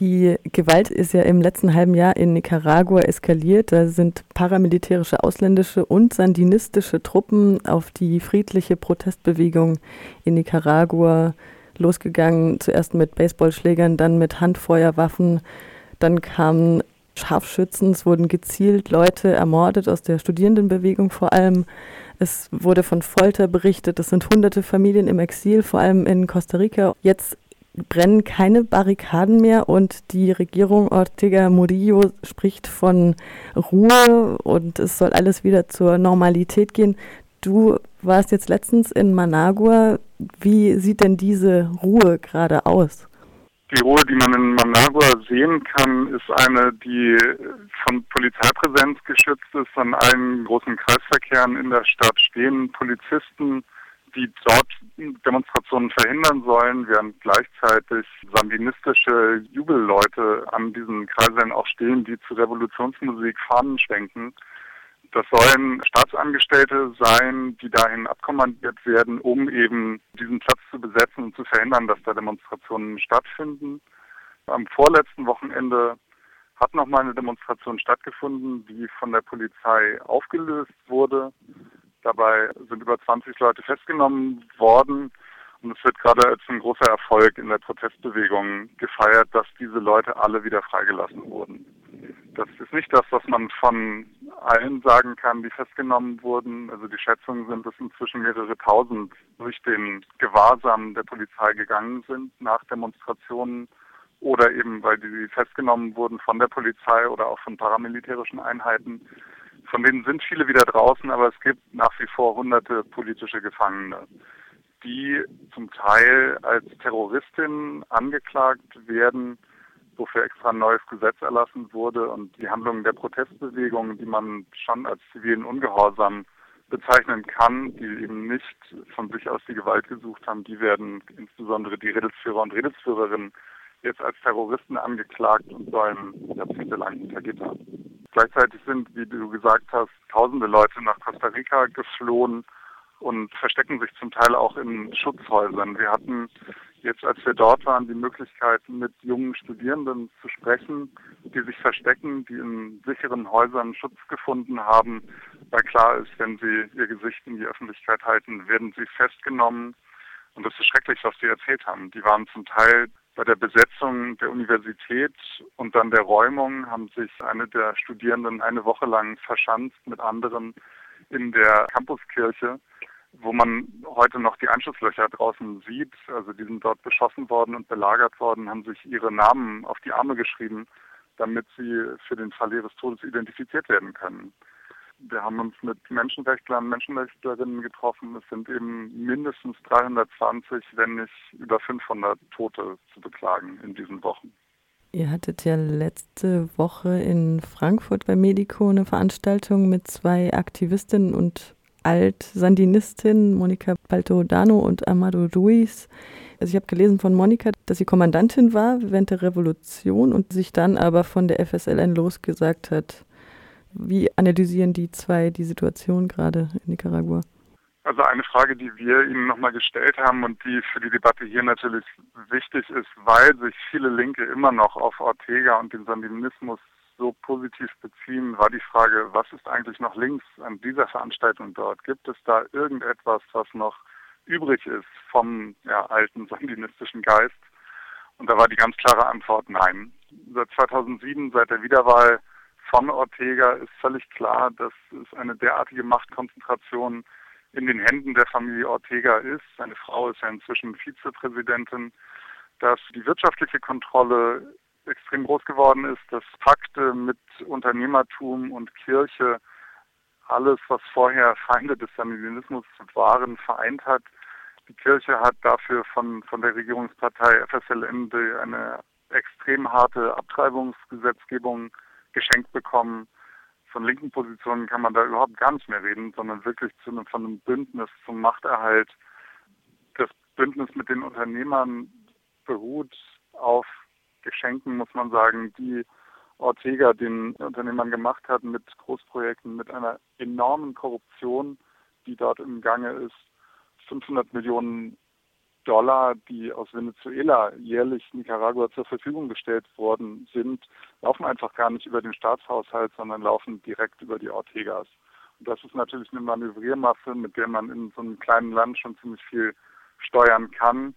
Die Gewalt ist ja im letzten halben Jahr in Nicaragua eskaliert. Da sind paramilitärische ausländische und sandinistische Truppen auf die friedliche Protestbewegung in Nicaragua losgegangen. Zuerst mit Baseballschlägern, dann mit Handfeuerwaffen. Dann kamen Scharfschützen, es wurden gezielt Leute ermordet aus der Studierendenbewegung vor allem. Es wurde von Folter berichtet. Es sind hunderte Familien im Exil, vor allem in Costa Rica. Jetzt brennen keine Barrikaden mehr und die Regierung Ortega Murillo spricht von Ruhe und es soll alles wieder zur Normalität gehen. Du warst jetzt letztens in Managua. Wie sieht denn diese Ruhe gerade aus? Die Ruhe, die man in Managua sehen kann, ist eine, die von Polizeipräsenz geschützt ist. An allen großen Kreisverkehren in der Stadt stehen Polizisten, die dort Demonstrationen verhindern sollen, während gleichzeitig sandinistische Jubelleute an diesen Kreiseln auch stehen, die zu Revolutionsmusik Fahnen schwenken. Das sollen Staatsangestellte sein, die dahin abkommandiert werden, um eben diesen Platz zu besetzen und zu verhindern, dass da Demonstrationen stattfinden. Am vorletzten Wochenende hat nochmal eine Demonstration stattgefunden, die von der Polizei aufgelöst wurde. Dabei sind über 20 Leute festgenommen worden. Und es wird gerade als ein großer Erfolg in der Protestbewegung gefeiert, dass diese Leute alle wieder freigelassen wurden. Das ist nicht das, was man von allen sagen kann, die festgenommen wurden. Also die Schätzungen sind, dass inzwischen mehrere tausend durch den Gewahrsam der Polizei gegangen sind nach Demonstrationen oder eben, weil die festgenommen wurden von der Polizei oder auch von paramilitärischen Einheiten. Von denen sind viele wieder draußen, aber es gibt nach wie vor hunderte politische Gefangene, die zum Teil als Terroristinnen angeklagt werden, wofür extra ein neues Gesetz erlassen wurde und die Handlungen der Protestbewegung, die man schon als zivilen Ungehorsam bezeichnen kann, die eben nicht von sich aus die Gewalt gesucht haben, die werden insbesondere die Redelsführer und Redelsführerinnen jetzt als Terroristen angeklagt und sollen jahrzehntelang hinter Gitter. Gleichzeitig sind, wie du gesagt hast, tausende Leute nach Costa Rica geflohen und verstecken sich zum Teil auch in Schutzhäusern. Wir hatten jetzt, als wir dort waren, die Möglichkeit, mit jungen Studierenden zu sprechen, die sich verstecken, die in sicheren Häusern Schutz gefunden haben, weil klar ist, wenn sie ihr Gesicht in die Öffentlichkeit halten, werden sie festgenommen. Und das ist schrecklich, was sie erzählt haben. Die waren zum Teil bei der Besetzung der Universität und dann der Räumung haben sich eine der Studierenden eine Woche lang verschanzt mit anderen in der Campuskirche, wo man heute noch die Anschlusslöcher draußen sieht. Also die sind dort beschossen worden und belagert worden, haben sich ihre Namen auf die Arme geschrieben, damit sie für den Fall ihres Todes identifiziert werden können. Wir haben uns mit Menschenrechtlern, Menschenrechtlerinnen getroffen. Es sind eben mindestens 320, wenn nicht über 500 Tote zu beklagen in diesen Wochen. Ihr hattet ja letzte Woche in Frankfurt bei Medico eine Veranstaltung mit zwei Aktivistinnen und Alt-Sandinistin Monika Baltodano und Amado Ruiz. Also ich habe gelesen von Monika, dass sie Kommandantin war während der Revolution und sich dann aber von der FSLN losgesagt hat. Wie analysieren die zwei die Situation gerade in Nicaragua? Also eine Frage, die wir Ihnen nochmal gestellt haben und die für die Debatte hier natürlich wichtig ist, weil sich viele Linke immer noch auf Ortega und den Sandinismus so positiv beziehen, war die Frage, was ist eigentlich noch links an dieser Veranstaltung dort? Gibt es da irgendetwas, was noch übrig ist vom ja, alten sandinistischen Geist? Und da war die ganz klare Antwort nein. Seit 2007, seit der Wiederwahl von Ortega, ist völlig klar, dass es eine derartige Machtkonzentration in den Händen der Familie Ortega ist. Seine Frau ist ja inzwischen Vizepräsidentin, dass die wirtschaftliche Kontrolle extrem groß geworden ist, dass Pakte mit Unternehmertum und Kirche alles, was vorher Feinde des Sanitismus waren, vereint hat. Die Kirche hat dafür von, von der Regierungspartei FSLN eine extrem harte Abtreibungsgesetzgebung geschenkt bekommen. Von linken Positionen kann man da überhaupt gar nicht mehr reden, sondern wirklich zu einem, von einem Bündnis zum Machterhalt. Das Bündnis mit den Unternehmern beruht auf Geschenken, muss man sagen, die Ortega den Unternehmern gemacht hat mit Großprojekten, mit einer enormen Korruption, die dort im Gange ist. 500 Millionen Dollar, die aus Venezuela jährlich Nicaragua zur Verfügung gestellt worden sind, laufen einfach gar nicht über den Staatshaushalt, sondern laufen direkt über die Ortegas. Und das ist natürlich eine Manövriermasse, mit der man in so einem kleinen Land schon ziemlich viel steuern kann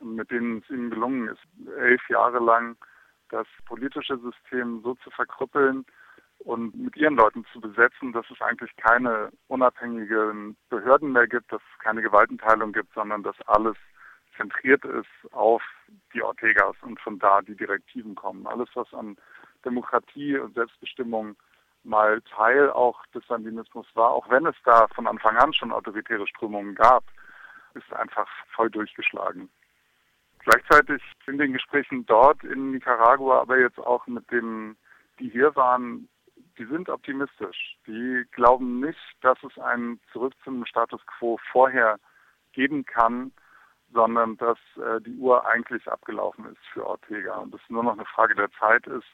und mit denen es ihnen gelungen ist, elf Jahre lang das politische System so zu verkrüppeln und mit ihren Leuten zu besetzen, dass es eigentlich keine unabhängigen Behörden mehr gibt, dass es keine Gewaltenteilung gibt, sondern dass alles zentriert ist auf die Ortegas und von da die Direktiven kommen. Alles, was an Demokratie und Selbstbestimmung mal Teil auch des Sandinismus war, auch wenn es da von Anfang an schon autoritäre Strömungen gab, ist einfach voll durchgeschlagen. Gleichzeitig in den Gesprächen dort in Nicaragua, aber jetzt auch mit denen, die hier waren, die sind optimistisch. Die glauben nicht, dass es einen zurück zum Status quo vorher geben kann, sondern dass äh, die Uhr eigentlich abgelaufen ist für Ortega und es nur noch eine Frage der Zeit ist,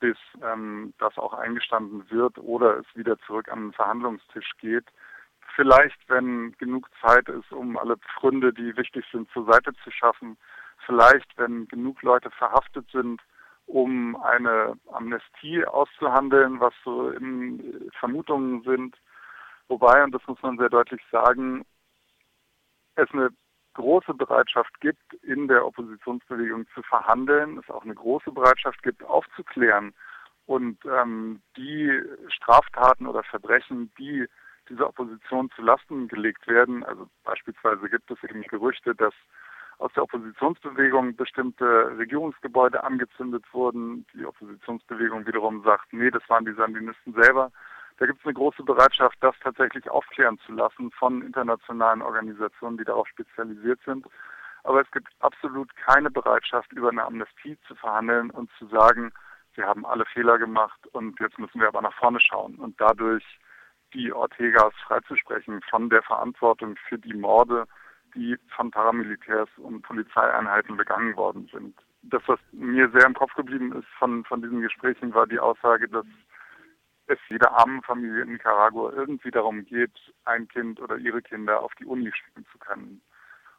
bis ähm, das auch eingestanden wird oder es wieder zurück an den Verhandlungstisch geht. Vielleicht, wenn genug Zeit ist, um alle Pfründe, die wichtig sind, zur Seite zu schaffen. Vielleicht, wenn genug Leute verhaftet sind, um eine Amnestie auszuhandeln, was so in Vermutungen sind. Wobei, und das muss man sehr deutlich sagen, es eine große Bereitschaft gibt, in der Oppositionsbewegung zu verhandeln, es auch eine große Bereitschaft gibt, aufzuklären und ähm, die Straftaten oder Verbrechen, die dieser Opposition zu Lasten gelegt werden, also beispielsweise gibt es eben Gerüchte, dass aus der Oppositionsbewegung bestimmte Regierungsgebäude angezündet wurden. Die Oppositionsbewegung wiederum sagt, nee, das waren die Sandinisten selber. Da gibt es eine große Bereitschaft, das tatsächlich aufklären zu lassen von internationalen Organisationen, die darauf spezialisiert sind. Aber es gibt absolut keine Bereitschaft, über eine Amnestie zu verhandeln und zu sagen, wir haben alle Fehler gemacht und jetzt müssen wir aber nach vorne schauen und dadurch die Ortegas freizusprechen von der Verantwortung für die Morde, die von Paramilitärs und Polizeieinheiten begangen worden sind. Das, was mir sehr im Kopf geblieben ist von, von diesen Gesprächen, war die Aussage, dass es jeder armen Familie in Nicaragua irgendwie darum geht, ein Kind oder ihre Kinder auf die Uni schicken zu können.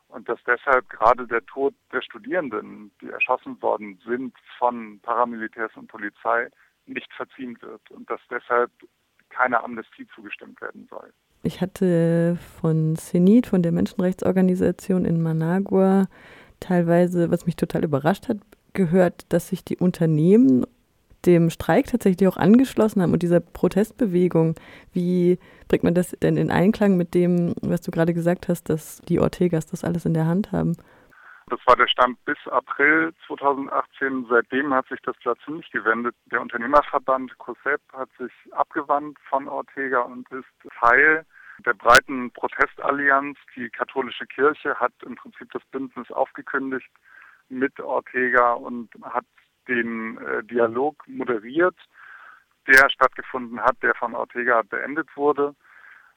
Und dass deshalb gerade der Tod der Studierenden, die erschossen worden sind von Paramilitärs und Polizei, nicht verziehen wird und dass deshalb keine Amnestie zugestimmt werden soll. Ich hatte von CENIT, von der Menschenrechtsorganisation in Managua, teilweise, was mich total überrascht hat, gehört, dass sich die Unternehmen dem Streik tatsächlich auch angeschlossen haben und dieser Protestbewegung. Wie bringt man das denn in Einklang mit dem, was du gerade gesagt hast, dass die Ortegas das alles in der Hand haben? Das war der Stand bis April 2018. Seitdem hat sich das Blatt ziemlich gewendet. Der Unternehmerverband COSEP hat sich abgewandt von Ortega und ist Teil der breiten Protestallianz. Die katholische Kirche hat im Prinzip das Bündnis aufgekündigt mit Ortega und hat den äh, Dialog moderiert, der stattgefunden hat, der von Ortega beendet wurde.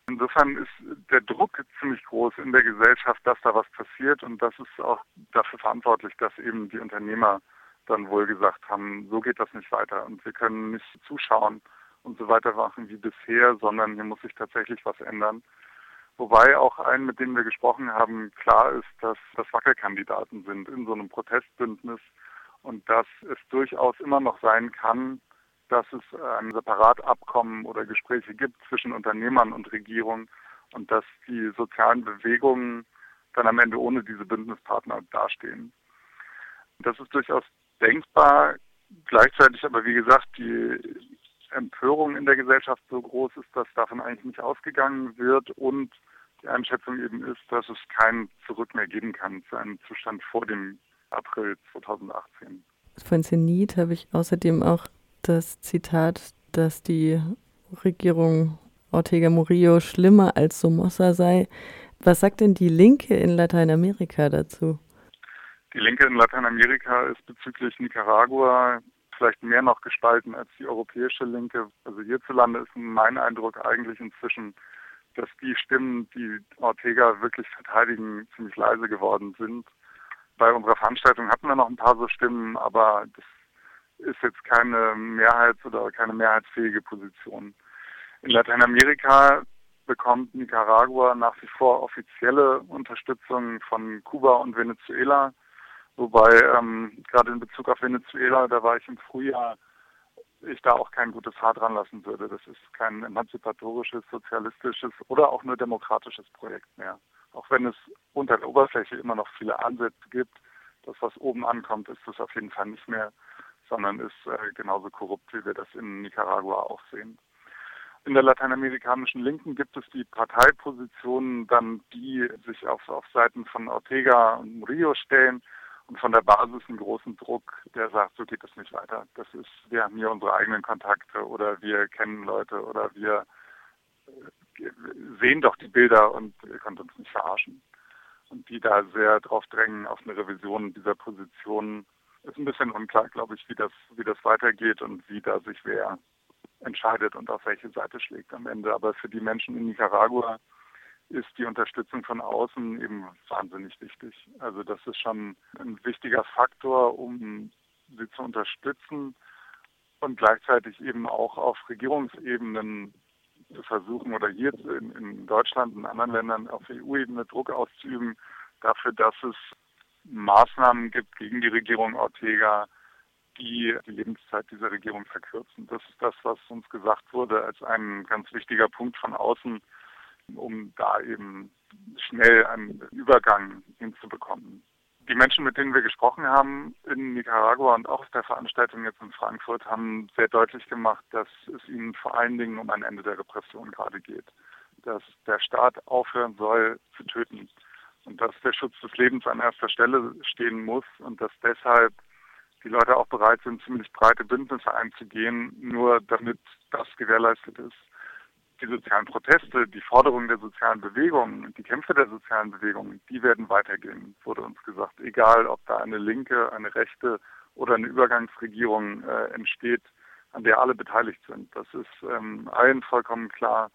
Insofern ist der Druck ziemlich groß in der Gesellschaft, dass da was passiert und das ist auch dafür verantwortlich, dass eben die Unternehmer dann wohl gesagt haben, so geht das nicht weiter und wir können nicht zuschauen und so weitermachen wie bisher, sondern hier muss sich tatsächlich was ändern. Wobei auch allen, mit denen wir gesprochen haben, klar ist, dass das Wackelkandidaten sind in so einem Protestbündnis und dass es durchaus immer noch sein kann, dass es ein Separatabkommen oder Gespräche gibt zwischen Unternehmern und Regierung und dass die sozialen Bewegungen dann am Ende ohne diese Bündnispartner dastehen. Das ist durchaus denkbar. Gleichzeitig aber, wie gesagt, die Empörung in der Gesellschaft so groß ist, dass davon eigentlich nicht ausgegangen wird und die Einschätzung eben ist, dass es kein Zurück mehr geben kann zu einem Zustand vor dem April 2018. Von Zenit habe ich außerdem auch das Zitat, dass die Regierung Ortega Murillo schlimmer als Somoza sei. Was sagt denn die Linke in Lateinamerika dazu? Die Linke in Lateinamerika ist bezüglich Nicaragua vielleicht mehr noch gespalten als die europäische Linke. Also hierzulande ist mein Eindruck eigentlich inzwischen, dass die Stimmen, die Ortega wirklich verteidigen, ziemlich leise geworden sind. Bei unserer Veranstaltung hatten wir noch ein paar so Stimmen, aber das ist jetzt keine Mehrheits- oder keine mehrheitsfähige Position. In Lateinamerika bekommt Nicaragua nach wie vor offizielle Unterstützung von Kuba und Venezuela. Wobei ähm, gerade in Bezug auf Venezuela, da war ich im Frühjahr, ich da auch kein gutes Haar dran lassen würde. Das ist kein emanzipatorisches, sozialistisches oder auch nur demokratisches Projekt mehr. Auch wenn es unter der Oberfläche immer noch viele Ansätze gibt, das, was oben ankommt, ist es auf jeden Fall nicht mehr, sondern ist äh, genauso korrupt, wie wir das in Nicaragua auch sehen. In der lateinamerikanischen Linken gibt es die Parteipositionen, dann die sich auf, auf Seiten von Ortega und Murillo stellen und von der Basis einen großen Druck, der sagt, so geht es nicht weiter. Das ist, wir haben hier unsere eigenen Kontakte oder wir kennen Leute oder wir sehen doch die Bilder und ihr könnt uns nicht verarschen. Und die da sehr drauf drängen auf eine Revision dieser Positionen. Ist ein bisschen unklar, glaube ich, wie das, wie das weitergeht und wie da sich wer entscheidet und auf welche Seite schlägt am Ende. Aber für die Menschen in Nicaragua ist die Unterstützung von außen eben wahnsinnig wichtig. Also das ist schon ein wichtiger Faktor, um sie zu unterstützen und gleichzeitig eben auch auf Regierungsebenen versuchen oder hier in, in Deutschland und anderen Ländern auf EU-Ebene Druck auszuüben dafür, dass es Maßnahmen gibt gegen die Regierung Ortega, die die Lebenszeit dieser Regierung verkürzen. Das ist das, was uns gesagt wurde als ein ganz wichtiger Punkt von außen, um da eben schnell einen Übergang hinzubekommen. Die Menschen, mit denen wir gesprochen haben in Nicaragua und auch auf der Veranstaltung jetzt in Frankfurt, haben sehr deutlich gemacht, dass es ihnen vor allen Dingen um ein Ende der Repression gerade geht. Dass der Staat aufhören soll zu töten und dass der Schutz des Lebens an erster Stelle stehen muss und dass deshalb die Leute auch bereit sind, ziemlich breite Bündnisse einzugehen, nur damit das gewährleistet ist. Die sozialen Proteste, die Forderungen der sozialen Bewegungen, die Kämpfe der sozialen Bewegungen, die werden weitergehen, wurde uns gesagt. Egal, ob da eine linke, eine rechte oder eine Übergangsregierung äh, entsteht, an der alle beteiligt sind. Das ist ähm, allen vollkommen klar,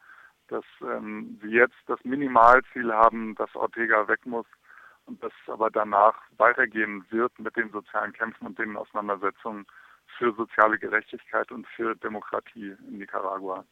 dass ähm, sie jetzt das Minimalziel haben, dass Ortega weg muss und das aber danach weitergehen wird mit den sozialen Kämpfen und den Auseinandersetzungen für soziale Gerechtigkeit und für Demokratie in Nicaragua.